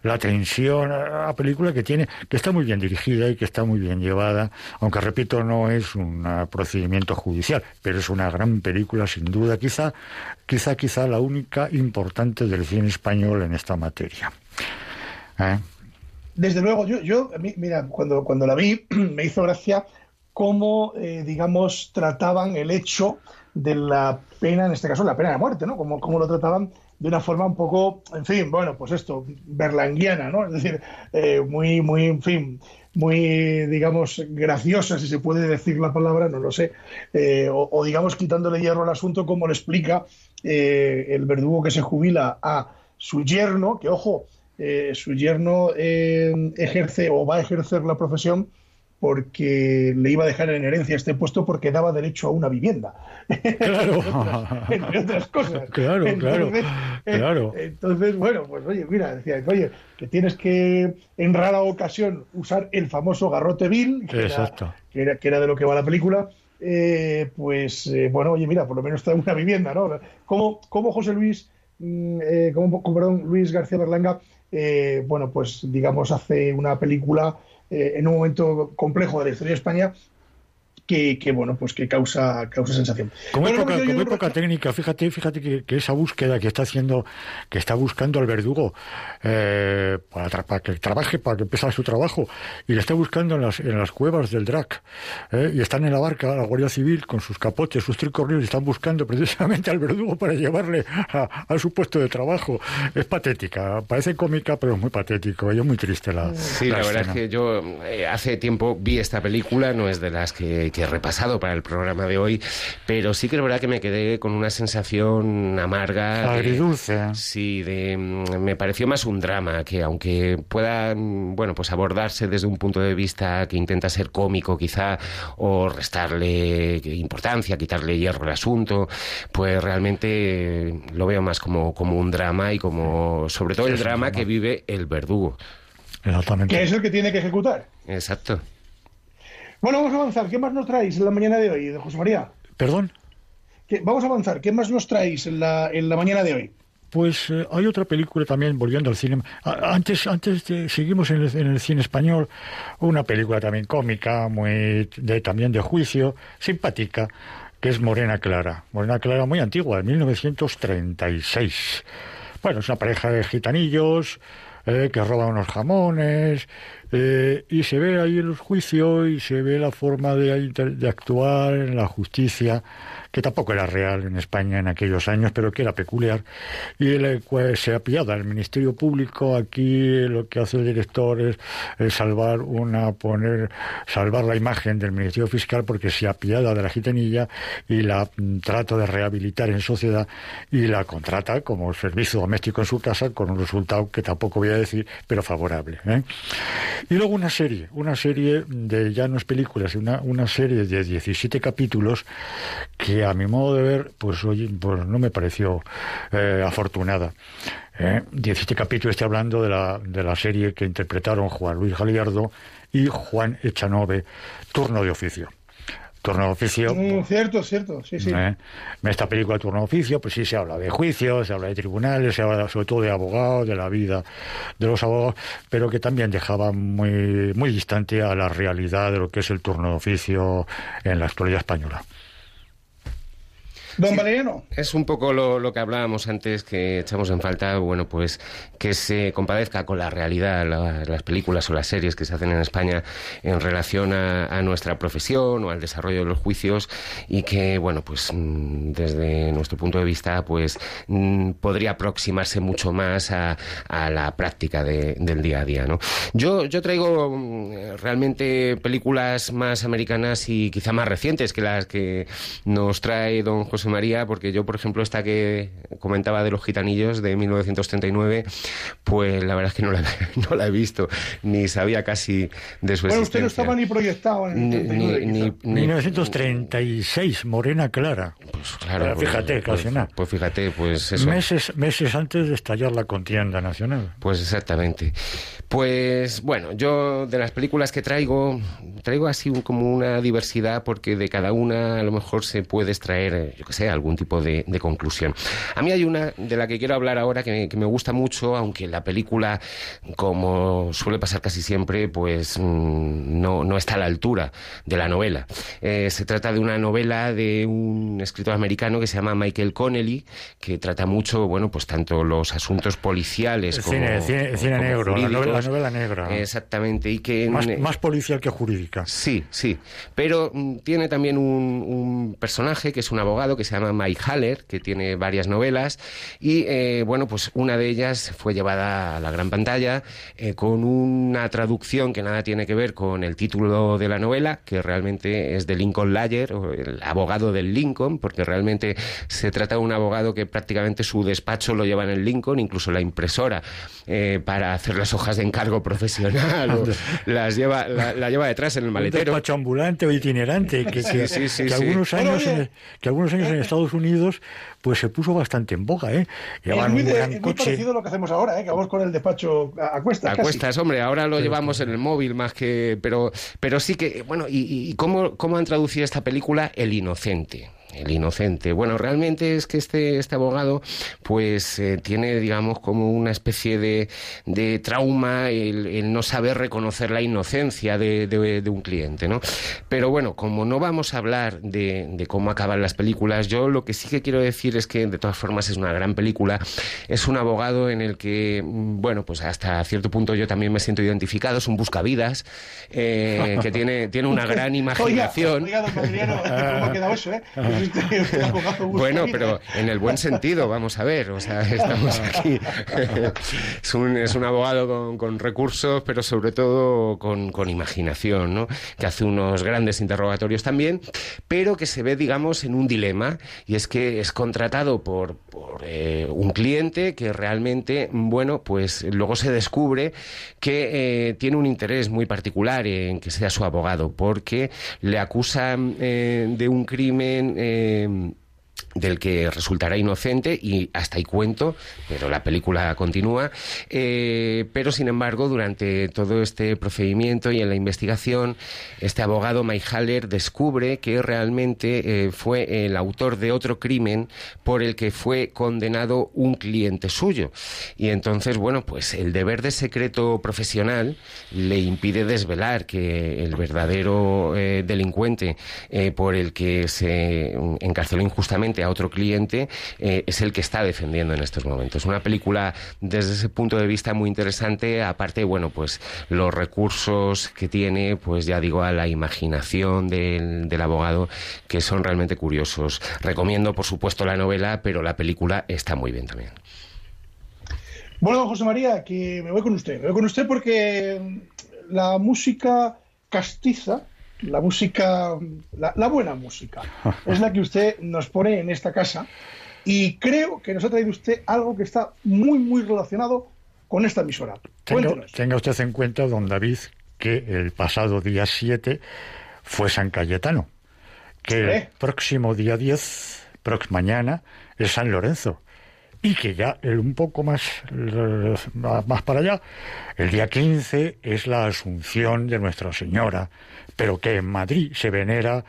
la tensión, la película que tiene, que está muy bien dirigida y que está muy bien llevada, aunque repito, no es un procedimiento judicial pero es una gran película sin duda, quizá, quizá, quizá la única importante del cine español en esta materia. ¿Eh? Desde luego, yo, yo mira, cuando, cuando la vi me hizo gracia cómo, eh, digamos, trataban el hecho de la pena, en este caso la pena de muerte, ¿no? Cómo, cómo lo trataban de una forma un poco, en fin, bueno, pues esto, berlanguiana, ¿no? Es decir, eh, muy, muy, en fin, muy, digamos, graciosa, si se puede decir la palabra, no lo sé, eh, o, digamos quitándole hierro al asunto, como le explica eh, el verdugo que se jubila a su yerno, que ojo, eh, su yerno ejerce o va a ejercer la profesión porque le iba a dejar en herencia este puesto porque daba derecho a una vivienda. Claro. entre, otras, cosas. Claro, entonces, claro, Entonces, bueno, pues oye, mira, decía, oye, que tienes que en rara ocasión usar el famoso garrote vil, que, Era, que, era, de lo que va la película. Eh, pues eh, bueno, oye, mira, por lo menos está una vivienda, ¿no? Como, como José Luis, mm, eh, como, perdón, Luis García Berlanga, bueno, pues digamos, hace una película eh, en un momento complejo de la historia de España que, bueno, pues que causa, causa sensación. Como época, técnica, fíjate, fíjate que, esa búsqueda que está haciendo, que está buscando al verdugo eh, para, que trabaje, para que empiece su trabajo, y le está buscando en las, en las cuevas del DRAC, eh, y están en la barca, la Guardia Civil, con sus capotes, sus tricornios, y están buscando precisamente al verdugo para llevarle a, su puesto de trabajo. Es patética, parece cómica, pero es muy patético, y es muy triste la. Sí, la, verdad es que yo eh, hace tiempo vi esta película, no es de las que que he repasado para el programa de hoy, pero sí que es verdad que me quedé con una sensación amarga. Agridulce. sí, de, mm, me pareció más un drama, que aunque pueda, mm, bueno, pues abordarse desde un punto de vista que intenta ser cómico quizá, o restarle importancia, quitarle hierro al asunto, pues realmente lo veo más como, como un drama y como, sobre todo el drama que vive el verdugo. Exactamente. Que es el que tiene que ejecutar. Exacto. Bueno, vamos a avanzar. ¿Qué más nos traéis en la mañana de hoy, José María? ¿Perdón? Vamos a avanzar. ¿Qué más nos traéis en la, en la mañana de hoy? Pues eh, hay otra película también, volviendo al cine. Antes, antes seguimos en el, cine español, una película también cómica, muy de, también de juicio, simpática, que es Morena Clara. Morena Clara muy antigua, de 1936. Bueno, es una pareja de gitanillos eh, que roban unos jamones eh, y se ve ahí el juicio y se ve la forma de, de actuar en la justicia que tampoco era real en España en aquellos años, pero que era peculiar. Y pues, se apiada el Ministerio Público. Aquí lo que hace el director es, salvar una, poner, salvar la imagen del Ministerio Fiscal porque se apiada de la gitanilla y la mm, trata de rehabilitar en sociedad y la contrata como servicio doméstico en su casa con un resultado que tampoco voy a decir, pero favorable. ¿eh? Y luego una serie, una serie de ya no es películas, una, una serie de 17 capítulos que a mi modo de ver, pues, oye, pues no me pareció eh, afortunada. ¿eh? 17 capítulos, estoy hablando de la, de la serie que interpretaron Juan Luis Galiardo y Juan Echanove, Turno de Oficio. Turno de Oficio. Mm, cierto, cierto, sí, sí. ¿eh? En esta película Turno de Oficio, pues sí se habla de juicios, se habla de tribunales, se habla sobre todo de abogados, de la vida de los abogados, pero que también dejaba muy, muy distante a la realidad de lo que es el turno de oficio en la actualidad española. Don Valeriano. Es un poco lo, que hablábamos antes, que echamos en falta, bueno, pues que se compadezca con la realidad las películas o las series que se hacen en España en relación a, nuestra profesión o al desarrollo de los juicios y que, bueno, pues mm, desde nuestro punto de vista, pues mm, podría aproximarse mucho más a, la práctica del día a día, ¿no? Yo, yo traigo mm, realmente películas más americanas y quizá más recientes que las que nos trae don José María, porque yo, por ejemplo, esta que comentaba de los gitanillos de 1939, pues la verdad es que no la, no la he visto, ni sabía casi de su bueno, usted no estaba ni proyectado en el 1936, Morena Clara. Pues claro. Pues, fíjate, pues, casi nada. Pues fíjate, pues eso. Meses, meses antes de estallar la contienda nacional. Pues exactamente. Pues bueno, yo de las películas que traigo, traigo así como una diversidad porque de cada una a lo mejor se puede extraer, yo que sé, algún tipo de, conclusión. A mí hay una de la que quiero hablar ahora que me, gusta mucho, aunque la película, como suele pasar casi siempre, pues mm, no, no está a la altura de la novela. Eh, se trata de una novela de un escritor americano que se llama Michael Connelly, que trata mucho, bueno, pues tanto los asuntos policiales como, cine, negro, la novela negra. Exactamente. Y que, más, policial que jurídica. Sí, sí. Pero mm, tiene también un, personaje que es un abogado que se llama Mike Haller, que tiene varias novelas. Y eh, bueno, pues una de ellas fue llevada a la gran pantalla eh, con una traducción que nada tiene que ver con el título de la novela, que realmente es de Lincoln Lawyer, o el abogado del Lincoln, porque realmente se trata de un abogado que prácticamente su despacho lo lleva en el Lincoln, incluso la impresora eh, para hacer las hojas de encargo profesional, las lleva, la, lleva detrás en el maletero. Un ambulante o itinerante, que, algunos años que algunos años en Estados Unidos pues se puso bastante en boga, ¿eh? es muy, parecido a lo que hacemos ahora, ¿eh? Que vamos con el despacho a, cuestas. A cuestas, hombre, ahora lo llevamos en el móvil más que... Pero, pero sí que, bueno, ¿y, y cómo, cómo han traducido esta película? El inocente el inocente. Bueno, realmente es que este, este abogado, pues eh, tiene, digamos, como una especie de, de trauma el, no saber reconocer la inocencia de, de, un cliente, ¿no? Pero bueno, como no vamos a hablar de, de, cómo acaban las películas, yo lo que sí que quiero decir es que, de todas formas, es una gran película. Es un abogado en el que, mm, bueno, pues hasta cierto punto yo también me siento identificado. Es un buscavidas eh, que tiene, tiene una gran imaginación. Oiga, ¿cómo ha quedado eso, eh? bueno, pero en el buen sentido, vamos a ver. O sea, estamos aquí. es, un, es un abogado con, recursos, pero sobre todo con, imaginación, ¿no? Que hace unos grandes interrogatorios también, pero que se ve, digamos, en un dilema. Y es que es contratado por, por eh, un cliente que realmente, bueno, pues luego se descubre que eh, tiene un interés muy particular en que sea su abogado, porque le acusan eh, de un crimen eh, del que resultará inocente y hasta ahí cuento, pero la película continúa. Eh, pero sin embargo, durante todo este procedimiento y en la investigación, este abogado Mike Haller descubre que realmente eh, fue el autor de otro crimen por el que fue condenado un cliente suyo. Y entonces, bueno, pues el deber de secreto profesional le impide desvelar que el verdadero eh, delincuente por el que se encarceló injustamente otro cliente, eh, es el que está defendiendo en estos momentos. Una película desde ese punto de vista muy interesante, aparte, bueno, pues los recursos que tiene, pues ya digo, a la imaginación del, del abogado, que son realmente curiosos. Recomiendo, por supuesto, la novela, pero la película está muy bien también. Bueno, José María, que me voy con usted. Me voy con usted porque la música castiza la música, la, buena música, es la que usted nos pone en esta casa y creo que nos ha traído usted algo que está muy, muy relacionado con esta emisora. Tenga, usted en cuenta, don David, que el pasado día 7 fue San Cayetano, que el próximo día 10, próximo mañana, es San Lorenzo. Y que ya el un poco más, más para allá, el día 15 es la Asunción de Nuestra Señora, pero que en Madrid se venera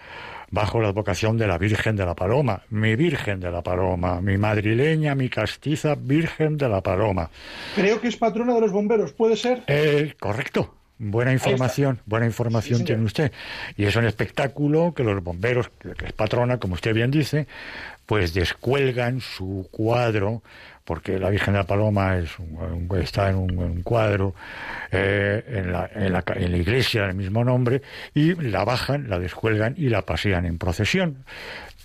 bajo la advocación de la Virgen de la Paloma, mi Virgen de la Paloma, mi madrileña, mi castiza Virgen de la Paloma. Creo que es patrona de los bomberos, ¿puede ser? Eh, correcto, Buena información, buena información tiene usted. Y es un espectáculo que los bomberos, que es patrona, como usted bien dice, pues descuelgan su cuadro, porque la Virgen de la Paloma es está en un, cuadro eh, en, la, la, en, la, iglesia del mismo nombre, y la bajan, la descuelgan y la pasean en procesión.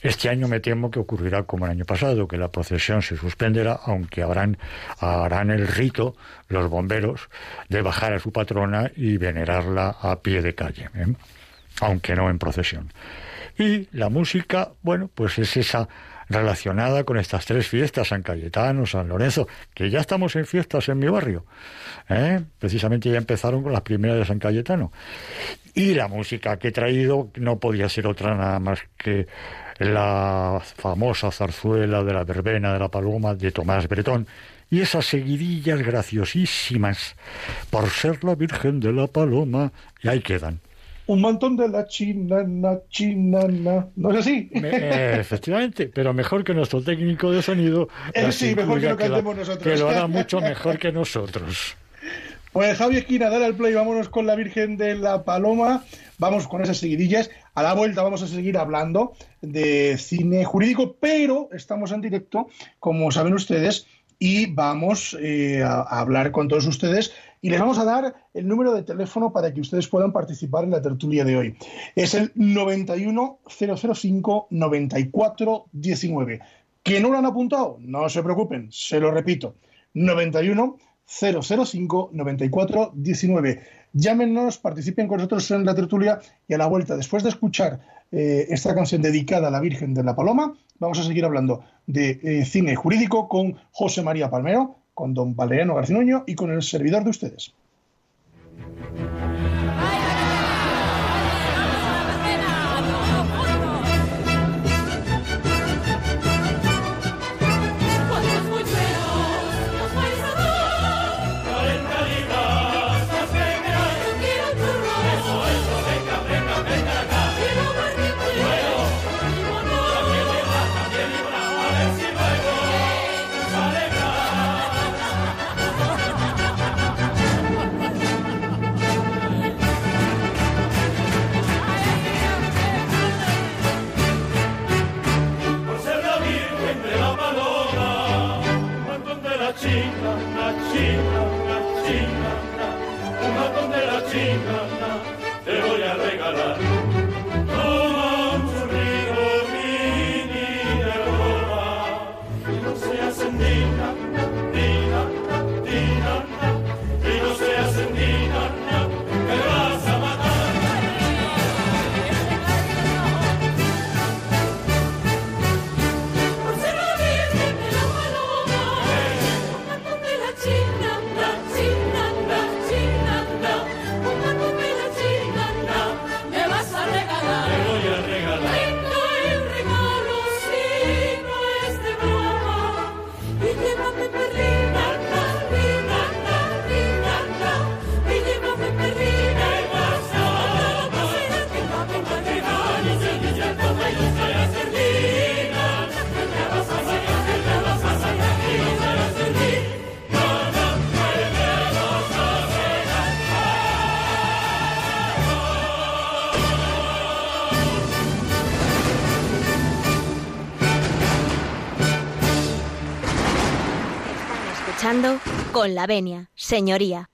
Este año me temo que ocurrirá como el año pasado, que la procesión se suspenderá, aunque habrán, harán el rito los bomberos de bajar a su patrona y venerarla a pie de calle, ¿eh? aunque no en procesión. Y la música, bueno, pues es esa relacionada con estas tres fiestas, San Cayetano, San Lorenzo, que ya estamos en fiestas en mi barrio. ¿eh? Precisamente ya empezaron con las primeras de San Cayetano. Y la música que he traído no podía ser otra nada más que la famosa zarzuela de la verbena de la paloma de Tomás Bretón y esas seguidillas graciosísimas por ser la Virgen de la Paloma y ahí quedan. Un montón de la chinana, chinana. ¿No es así? Eh, efectivamente, pero mejor que nuestro técnico de sonido. Eh, sí, mejor que lo cantemos nosotros. Que lo hará mucho mejor que nosotros. Pues Javi Esquina, dale al play, vámonos con la Virgen de la Paloma, vamos con esas seguidillas. A la vuelta vamos a seguir hablando de cine jurídico, pero estamos en directo, como saben ustedes, y vamos eh, a, hablar con todos ustedes y les vamos a dar el número de teléfono para que ustedes puedan participar en la tertulia de hoy. Es el 91005 9419. ¿Que no lo han apuntado? No se preocupen, se lo repito. 91 005 94 19. Llámenos, participen con nosotros en la tertulia y a la vuelta, después de escuchar eh, esta canción dedicada a la Virgen de la Paloma, vamos a seguir hablando de eh, cine jurídico con José María Palmero, con don Valeriano Garcinuño y con el servidor de ustedes. Con la venia, señoría.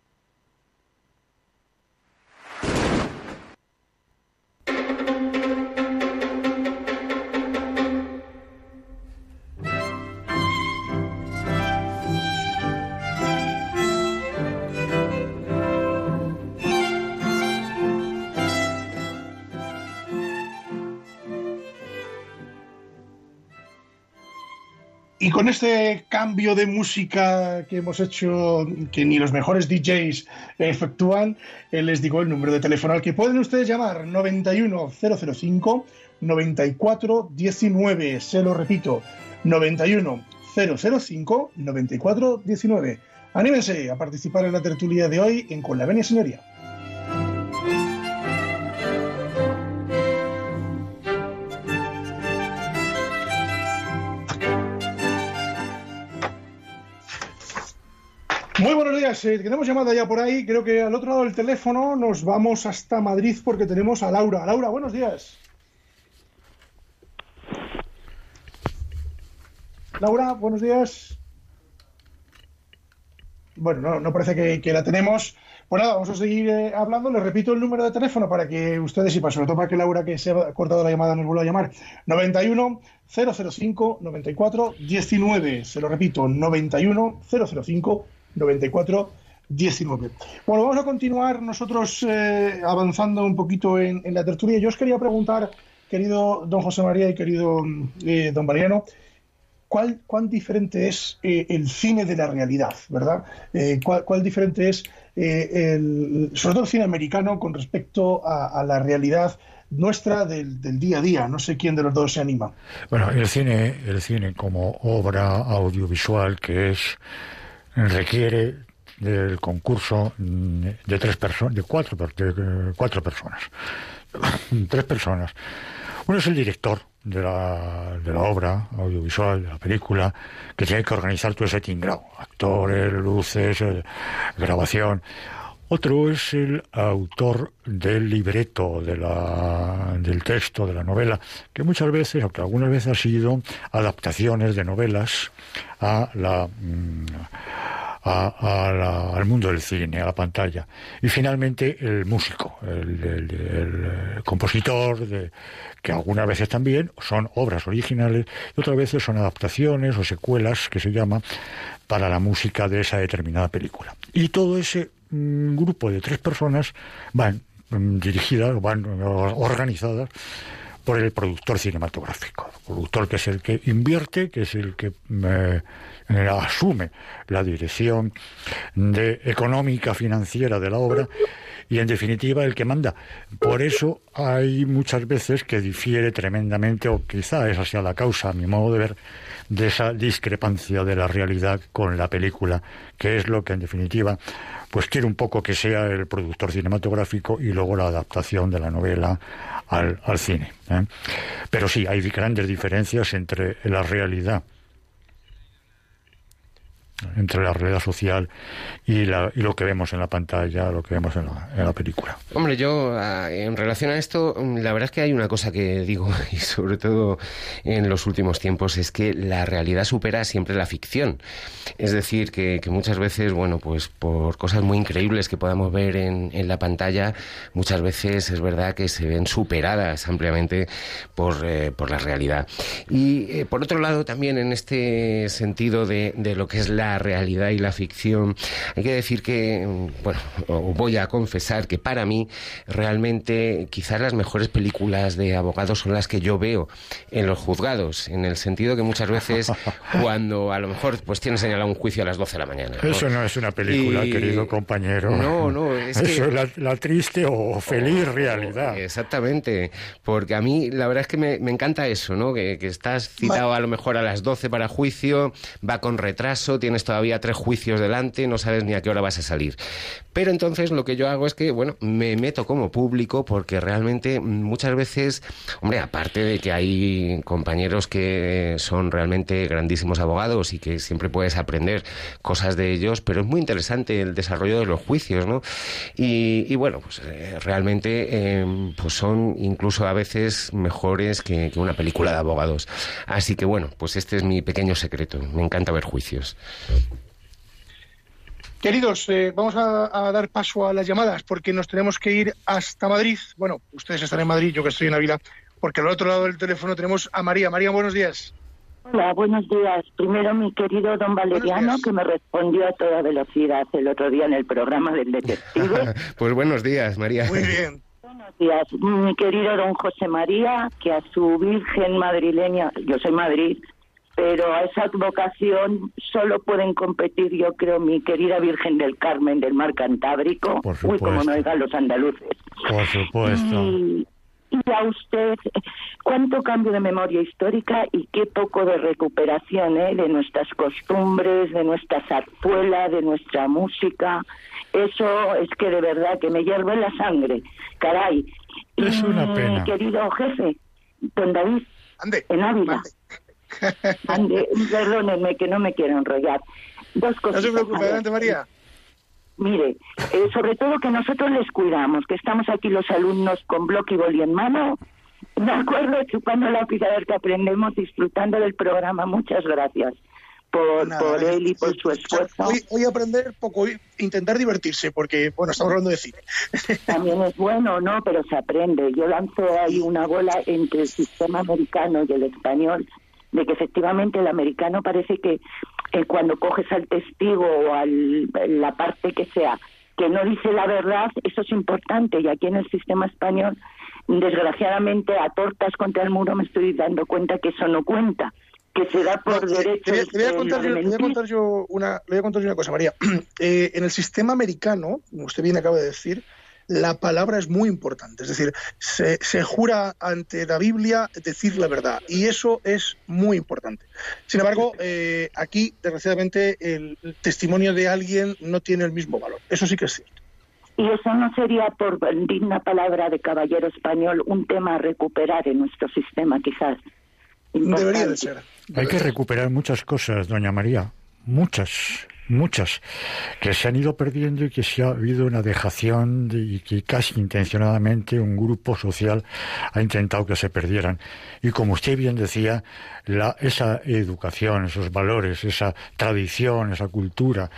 Y con este cambio de música que hemos hecho, que ni los mejores DJs efectúan, eh, les digo el número de teléfono al que pueden ustedes llamar 91005 9419. Se lo repito, 91005 9419. Anímense a participar en la tertulia de hoy en Con la Venia Señoría. Eh, tenemos llamada ya por ahí. Creo que al otro lado del teléfono nos vamos hasta Madrid porque tenemos a Laura. Laura, buenos días. Laura, buenos días. Bueno, no, parece que, la tenemos. Pues nada, vamos a seguir eh, hablando. Les repito el número de teléfono para que ustedes, y para sobre todo para que Laura, que se ha cortado la llamada, nos vuelva a llamar. 91 005 94 19. Se lo repito, 91 005 94 19. Bueno, vamos a continuar nosotros eh, avanzando un poquito en, la tertulia. Yo os quería preguntar, querido don José María y querido eh, don Mariano, ¿cuál, cuán diferente es eh, el cine de la realidad, ¿verdad? ¿cuál, diferente es, el, sobre todo el cine americano, con respecto a, la realidad nuestra del, del, día a día. No sé quién de los dos se anima. Bueno, el cine, el cine como obra audiovisual que es requiere del concurso de tres personas, de cuatro, de cuatro personas, tres personas. Uno es el director de la, de la obra audiovisual, de la película, que tiene que organizar todo ese tingrado, actores, luces, eh, grabación. Otro es el autor del libreto, de la, del texto, de la novela, que muchas veces, aunque algunas veces ha sido adaptaciones de novelas a la, mm, al mundo del cine, a la pantalla. Y finalmente el músico, el, compositor, de, que algunas veces también son obras originales y otras veces son adaptaciones o secuelas, que se llama, para la música de esa determinada película. Y todo ese mm, grupo de tres personas van mm, dirigidas, van organizadas por el productor cinematográfico, el productor que es el que invierte, que es el que eh, asume la dirección de, económica financiera de la obra y en definitiva el que manda. Por eso hay muchas veces que difiere tremendamente, o quizá esa sea la causa, a mi modo de ver, de esa discrepancia de la realidad con la película, que es lo que en definitiva pues quiere un poco que sea el productor cinematográfico y luego la adaptación de la novela al, al cine. ¿eh? Pero sí, hay grandes diferencias entre la realidad entre la realidad social y, la, y, lo que vemos en la pantalla, lo que vemos en la, en la, película. Hombre, yo ah, en relación a esto, mm, la verdad es que hay una cosa que digo, y sobre todo en los últimos tiempos, es que la realidad supera siempre la ficción. Es decir, que, que muchas veces, bueno, pues por cosas muy increíbles que podamos ver en, en la pantalla, muchas veces es verdad que se ven superadas ampliamente por, eh, por la realidad. Y eh, por otro lado, también en este sentido de, de lo que es la realidad y la ficción. Hay que decir que, bueno, voy a confesar que para mí realmente quizás las mejores películas de abogados son las que yo veo en los juzgados, en el sentido que muchas veces cuando a lo mejor pues tienes señalado un juicio a las 12 de la mañana. Eso no es una película, querido compañero. No, no, es Eso es la, triste o feliz oh, realidad. Exactamente, porque a mí la verdad es que me, encanta eso, ¿no? Que, que estás citado a lo mejor a las 12 para juicio, va con retraso, tienes todavía tres juicios delante, no sabes ni a qué hora vas a salir. Pero entonces lo que yo hago es que, bueno, me meto como público porque realmente muchas veces, hombre, aparte de que hay compañeros que son realmente grandísimos abogados y que siempre puedes aprender cosas de ellos, pero es muy interesante el desarrollo de los juicios, ¿no? Y, bueno, pues eh, realmente em, pues son incluso a veces mejores que, que una película de abogados. Así que bueno, pues este es mi pequeño secreto. Me encanta ver juicios. Queridos, eh, vamos a, dar paso a las llamadas porque nos tenemos que ir hasta Madrid. Bueno, ustedes están en Madrid, yo que estoy en Ávila, porque al otro lado del teléfono tenemos a María. María, buenos días. Hola, buenos días. Primero mi querido don Valeriano, que me respondió a toda velocidad el otro día en el programa del detective. pues buenos días, María. Muy bien. Buenos días. Mi querido don José María, que a su virgen madrileña, yo soy Madrid, pero a esa vocación solo pueden competir, yo creo, mi querida Virgen del Carmen del Mar Cantábrico, uy, como no digan los andaluces. Por supuesto. Y, a usted, cuánto cambio de memoria histórica y qué poco de recuperación ¿eh? de nuestras costumbres, de nuestra zarzuela, de nuestra música. Eso es que de verdad que me hierve la sangre, caray. Es una pena. querido jefe, don David, en Ávila. Ande, perdónenme que no me quiero enrollar. Dos cosas. No se preocupe, adelante María. Mire, eh, sobre todo que nosotros les cuidamos, que estamos aquí los alumnos con bloque y boli en mano, de acuerdo, chupando la pizarra que aprendemos, disfrutando del programa. Muchas gracias por, por él y por su esfuerzo. Hoy, hoy aprender poco, hoy intentar divertirse, porque, bueno, estamos hablando de cine. También es bueno, ¿no? Pero se aprende. Yo lanzo ahí una bola entre el sistema americano y el español, de que efectivamente el americano parece que eh, cuando coges al testigo o a la parte que sea, que no dice la verdad, eso es importante. Y aquí en el sistema español, desgraciadamente, a tortas contra el muro me estoy dando cuenta que eso no cuenta que se da por No, derecho. le, le voy a contar yo, le voy a contar yo una, le voy a contar yo una cosa, María. Eh, en el sistema americano, como usted bien acaba de decir, la palabra es muy importante. Es decir, se, se jura ante la Biblia decir la verdad. Y eso es muy importante. Sin embargo, eh, aquí, desgraciadamente, el, testimonio de alguien no tiene el mismo valor. Eso sí que es cierto. Y eso no sería, por digna palabra de caballero español, un tema a recuperar en nuestro sistema, quizás. Debería de ser. Hay que recuperar muchas cosas, doña María, muchas, muchas, que se han ido perdiendo y que se ha habido una dejación de- y que casi intencionadamente un grupo social ha intentado que se perdieran. Y como usted bien decía, la, esa educación, esos valores, esa tradición, esa cultura,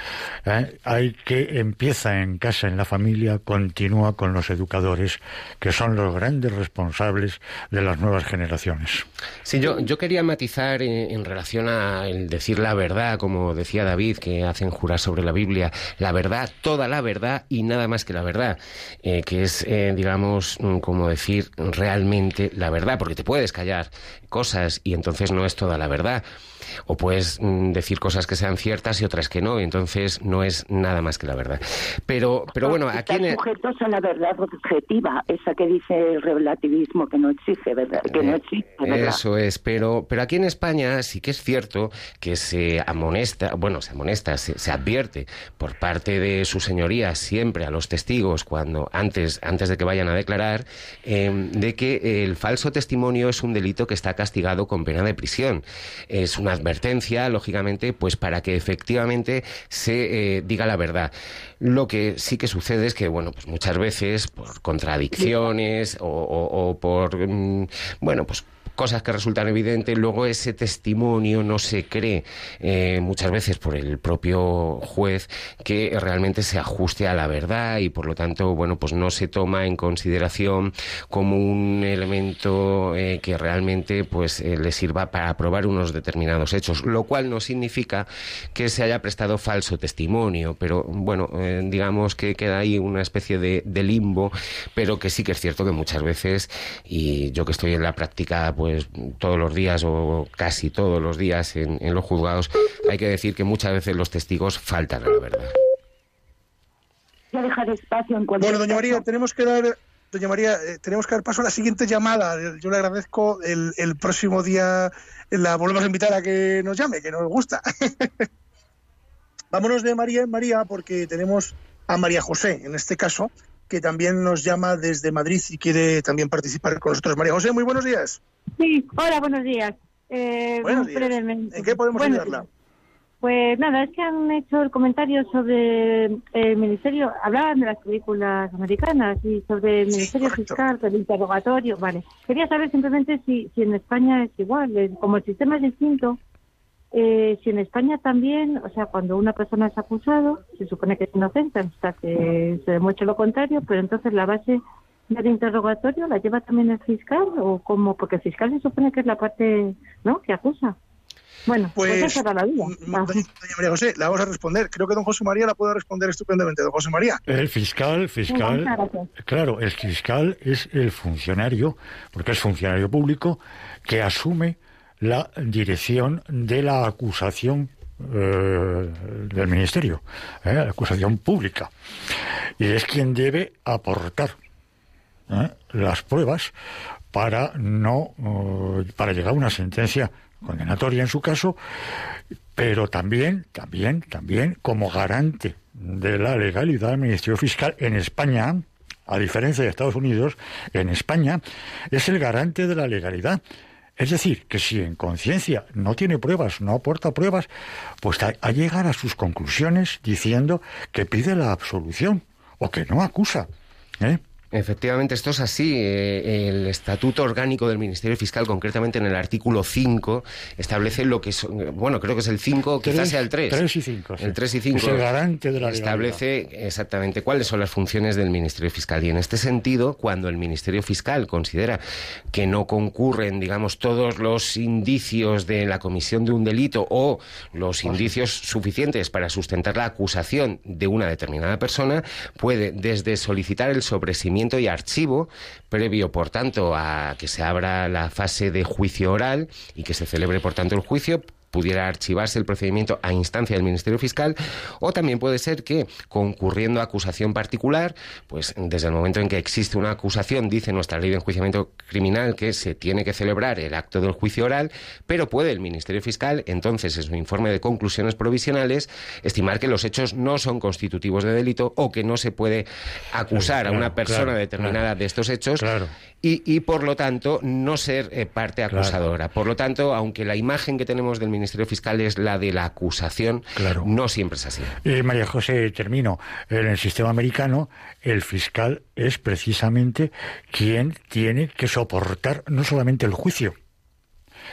¿eh? hay que empieza en casa, en la familia, continúa con los educadores, que son los grandes responsables de las nuevas generaciones. Sí, yo, yo quería matizar en, relación a decir la verdad, como decía David, que hacen jurar sobre la Biblia, la verdad, toda la verdad y nada más que la verdad, eh, que es, eh, digamos, mm, como decir realmente la verdad, porque te puedes callar cosas y entonces no es toda la verdad. O puedes mm, decir cosas que sean ciertas y otras que no, y entonces no es nada más que la verdad. Pero, pero bueno, aquí Están en el- sujetos a la verdad objetiva, esa que dice el relativismo que no exige, ¿verdad? Que no existe, ¿verdad? Eso es, pero, pero aquí en España sí que es cierto que se amonesta, bueno, se amonesta, se, se advierte por parte de su señoría siempre a los testigos cuando antes, antes de que vayan a declarar, eh, de que el falso testimonio es un delito que está castigado con pena de prisión. Es una advertencia, lógicamente, pues para que efectivamente se eh, diga la verdad. Lo que sí que sucede es que, bueno, pues muchas veces por contradicciones o, o- o por, mm, bueno, pues cosas que resultan evidentes, luego ese testimonio no se cree eh, muchas veces por el propio juez que realmente se ajuste a la verdad y por lo tanto, bueno, pues no se toma en consideración como un elemento eh, que realmente pues eh, le sirva para probar unos determinados hechos, lo cual no significa que se haya prestado falso testimonio, pero bueno, digamos que queda ahí una especie de, de limbo, pero que sí que es cierto que muchas veces, y yo que estoy en la práctica pues todos los días o casi todos los días en, en los juzgados, hay que decir que muchas veces los testigos faltan a la verdad. Voy a dejar espacio en cualquier Bueno, doña caso. María, tenemos que dar, doña María, eh, tenemos que dar paso a la siguiente llamada. Yo le agradezco el, el próximo día la volvemos a invitar a que nos llame, que nos gusta. Vámonos de María en María porque tenemos a María José, en este caso, que también nos llama desde Madrid y quiere también participar con nosotros. María José, muy buenos días. Sí, hola, buenos días. Eh, Buenos muy días. brevemente. ¿En qué podemos Bueno, ayudarla? Pues nada, es que han hecho el comentario sobre el Ministerio, hablaban de las películas americanas y sobre el Sí, Ministerio correcto. Fiscal, del interrogatorio, vale. Quería saber simplemente si, si en España es igual, eh, como el sistema es distinto, eh, si en España también, o sea, cuando una persona es acusado, se supone que es inocente hasta que se demuestre lo contrario, pero entonces la base del interrogatorio la lleva también el fiscal o como, porque el fiscal se supone que es la parte, ¿no?, que acusa. Bueno, pues, Pues, esa era la duda. Ah. doña María José, la vamos a responder. Creo que don José María la puede responder estupendamente. Don José María. El fiscal, fiscal, claro, el fiscal es el funcionario, porque es funcionario público, que asume la dirección de la acusación eh, del ministerio, eh, la acusación pública. Y es quien debe aportar eh, las pruebas para no para llegar a una sentencia condenatoria en su caso, pero también, también, también como garante de la legalidad del Ministerio Fiscal en España, a diferencia de Estados Unidos, en España es el garante de la legalidad. Es decir, que si en conciencia no tiene pruebas, no aporta pruebas, pues a, llegar a sus conclusiones diciendo que pide la absolución o que no acusa. ¿eh? Efectivamente, esto es así. Eh, el Estatuto Orgánico del Ministerio Fiscal, concretamente en el artículo 5, establece lo que son, bueno, creo que es el 5, quizás sea el 3. 3 y 5. Sí. El 3 y 5. Es el garante de la Establece legalidad. exactamente cuáles son las funciones del Ministerio Fiscal. Y en este sentido, cuando el Ministerio Fiscal considera que no concurren, digamos, todos los indicios de la comisión de un delito o los indicios suficientes para sustentar la acusación de una determinada persona, puede desde solicitar el y archivo, previo, por tanto, a que se abra la fase de juicio oral y que se celebre, por tanto, el juicio, pudiera archivarse el procedimiento a instancia del Ministerio Fiscal, o también puede ser que, concurriendo a acusación particular, pues desde el momento en que existe una acusación, dice nuestra ley de enjuiciamiento criminal que se tiene que celebrar el acto del juicio oral, pero puede el Ministerio Fiscal, entonces, en su informe de conclusiones provisionales, estimar que los hechos no son constitutivos de delito o que no se puede acusar Claro, a una persona claro, determinada claro. de estos hechos. Y, y, por lo tanto no ser eh, parte Claro. acusadora. Por lo tanto, aunque la imagen que tenemos del Ministerio Fiscal es la de la acusación, Claro. no siempre es así. Eh, María José, termino. En el sistema americano, el fiscal es precisamente quien tiene que soportar no solamente el juicio,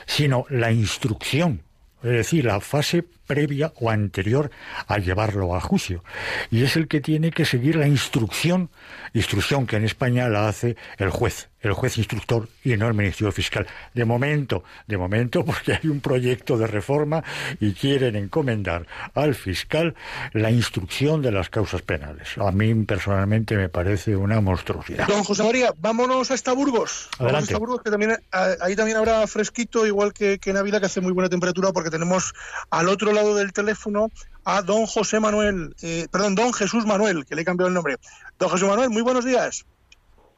sino la instrucción, es decir, la fase previa o anterior a llevarlo a juicio. Y es el que tiene que seguir la instrucción, instrucción que en España la hace el juez, el juez instructor y no el Ministerio Fiscal. De momento, de momento, porque hay un proyecto de reforma y quieren encomendar al fiscal la instrucción de las causas penales. A mí personalmente me parece una monstruosidad. Don José María, vámonos hasta Burgos. Vámonos Adelante. hasta Burgos, que también ahí también habrá fresquito, igual que, que en Ávila, que hace muy buena temperatura, porque tenemos al otro lado del teléfono a don José Manuel, eh, perdón, don Jesús Manuel, que le he cambiado el nombre. Don José Manuel, muy buenos días.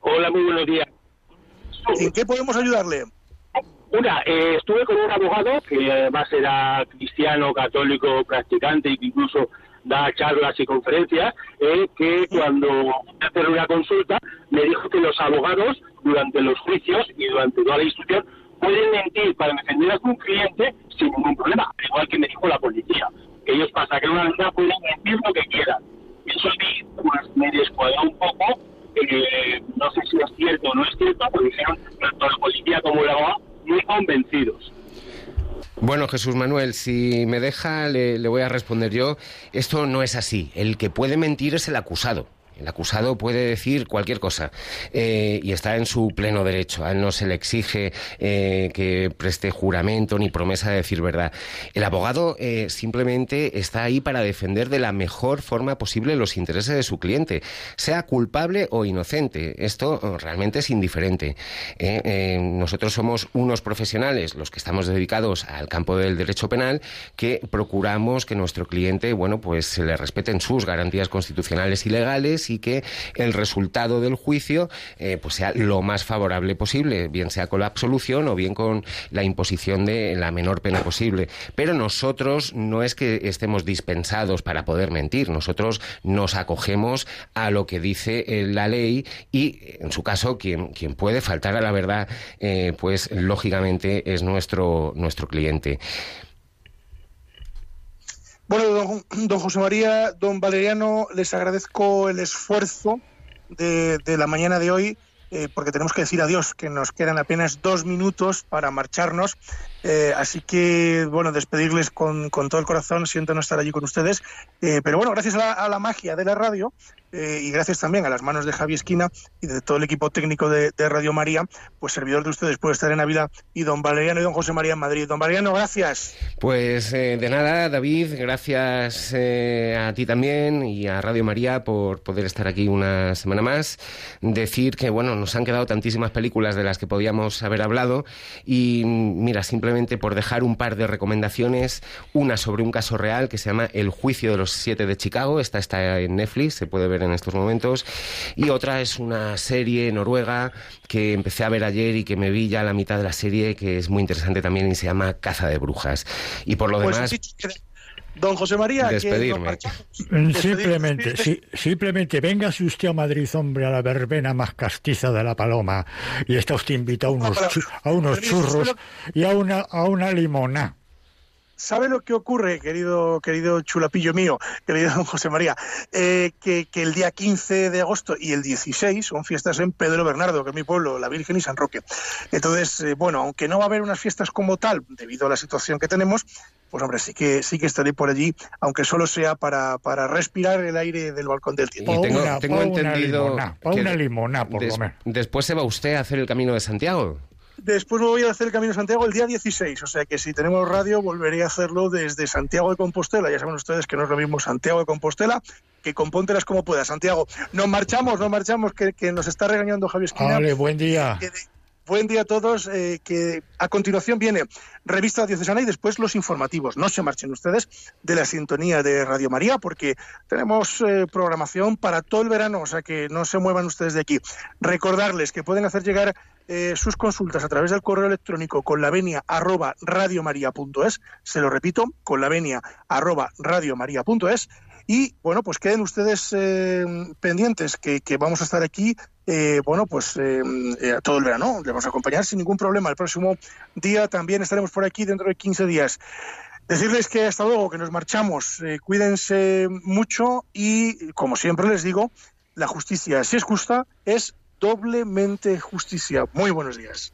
Hola, muy buenos días. ¿En qué podemos ayudarle? Una, eh, estuve con un abogado que además era cristiano, católico, practicante y que incluso da charlas y conferencias, eh, que cuando hacer una consulta me dijo que los abogados durante los juicios y durante toda la instrucción pueden mentir para defender a su cliente sin ningún problema, al igual que me dijo la policía. Ellos para sacar una verdad pueden mentir lo que quieran. Eso a mí pues, me descuadró un poco eh, no sé si es cierto o no es cierto, porque dijeron tanto la policía como el abogado muy convencidos. Bueno, Jesús Manuel, si me deja, le voy a responder yo. Esto no es así. El que puede mentir es el acusado. El acusado puede decir cualquier cosa eh, y está en su pleno derecho. A él no se le exige eh, que preste juramento ni promesa de decir verdad. El abogado eh, simplemente está ahí para defender de la mejor forma posible los intereses de su cliente, sea culpable o inocente. Esto realmente es indiferente. Nosotros somos unos profesionales, los que estamos dedicados al campo del derecho penal, que procuramos que nuestro cliente, bueno, pues se le respeten sus garantías constitucionales y legales y que el resultado del juicio eh, pues sea lo más favorable posible, bien sea con la absolución o bien con la imposición de la menor pena posible. Pero nosotros no es que estemos dispensados para poder mentir, nosotros nos acogemos a lo que dice eh, la ley y, en su caso, quien, quien puede faltar a la verdad, eh, pues lógicamente es nuestro, nuestro cliente. Bueno, don, don José María, don Valeriano, les agradezco el esfuerzo de, de la mañana de hoy, eh, porque tenemos que decir adiós, que nos quedan apenas dos minutos para marcharnos. Eh, así que, bueno, despedirles con, con todo el corazón, siento no estar allí con ustedes. Eh, pero bueno, gracias a la, a la magia de la radio eh, y gracias también a las manos de Javi Esquina y de todo el equipo técnico de, de Radio María, pues servidor de ustedes puede estar en Navidad y don Valeriano y don José María en Madrid. Don Valeriano, gracias. Pues eh, de nada, David, gracias eh, a ti también y a Radio María por poder estar aquí una semana más. Decir que, bueno, nos han quedado tantísimas películas de las que podíamos haber hablado y mira, simplemente por dejar un par de recomendaciones, una sobre un caso real que se llama El juicio de los siete de Chicago, esta está en Netflix, se puede ver en estos momentos, y otra es una serie noruega que empecé a ver ayer y que me vi ya a la mitad de la serie, que es muy interesante también y se llama Caza de Brujas. Y por lo Pues demás... Don José María, despedirme. Simplemente, sí, simplemente véngase usted a Madrid, hombre, a la verbena más castiza de la Paloma y está usted invitado a unos, a unos churros y a una, a una limona. ¿Sabe lo que ocurre, querido, querido chulapillo mío, querido don José María? Eh, que, el día 15 de agosto y el 16 son fiestas en Pedro Bernardo, que es mi pueblo, la Virgen y San Roque. Entonces, eh, bueno, aunque no va a haber unas fiestas como tal, debido a la situación que tenemos, pues hombre, sí que sí que estaré por allí, aunque solo sea para, para respirar el aire del balcón del tiempo. Y tengo, tengo entendido una limona, por lo menos. Después se va usted a hacer el Camino de Santiago. Después me voy a hacer el Camino de Santiago el día 16, o sea que si tenemos radio volveré a hacerlo desde Santiago de Compostela. Ya saben ustedes que no es lo mismo Santiago de Compostela que compóntelas como pueda. Santiago, nos marchamos, nos marchamos, que, que nos está regañando Javier Esquina. Vale, buen día. Buen día a todos. Eh, que a continuación viene Revista Diocesana y después los informativos. No se marchen ustedes de la sintonía de Radio María porque tenemos eh, programación para todo el verano, o sea que no se muevan ustedes de aquí. Recordarles que pueden hacer llegar eh, sus consultas a través del correo electrónico con la venia arroba radiomaria.es. Se lo repito, con la venia arroba radiomaria.es. Y bueno, pues queden ustedes pendientes que, que, vamos a estar aquí eh, bueno, pues eh, eh, todo el verano. Le vamos a acompañar sin ningún problema. El próximo día también estaremos por aquí dentro de 15 días. Decirles que hasta luego, que nos marchamos. cuídense mucho y, como siempre les digo, la justicia, si es justa, es doblemente justicia. Muy buenos días.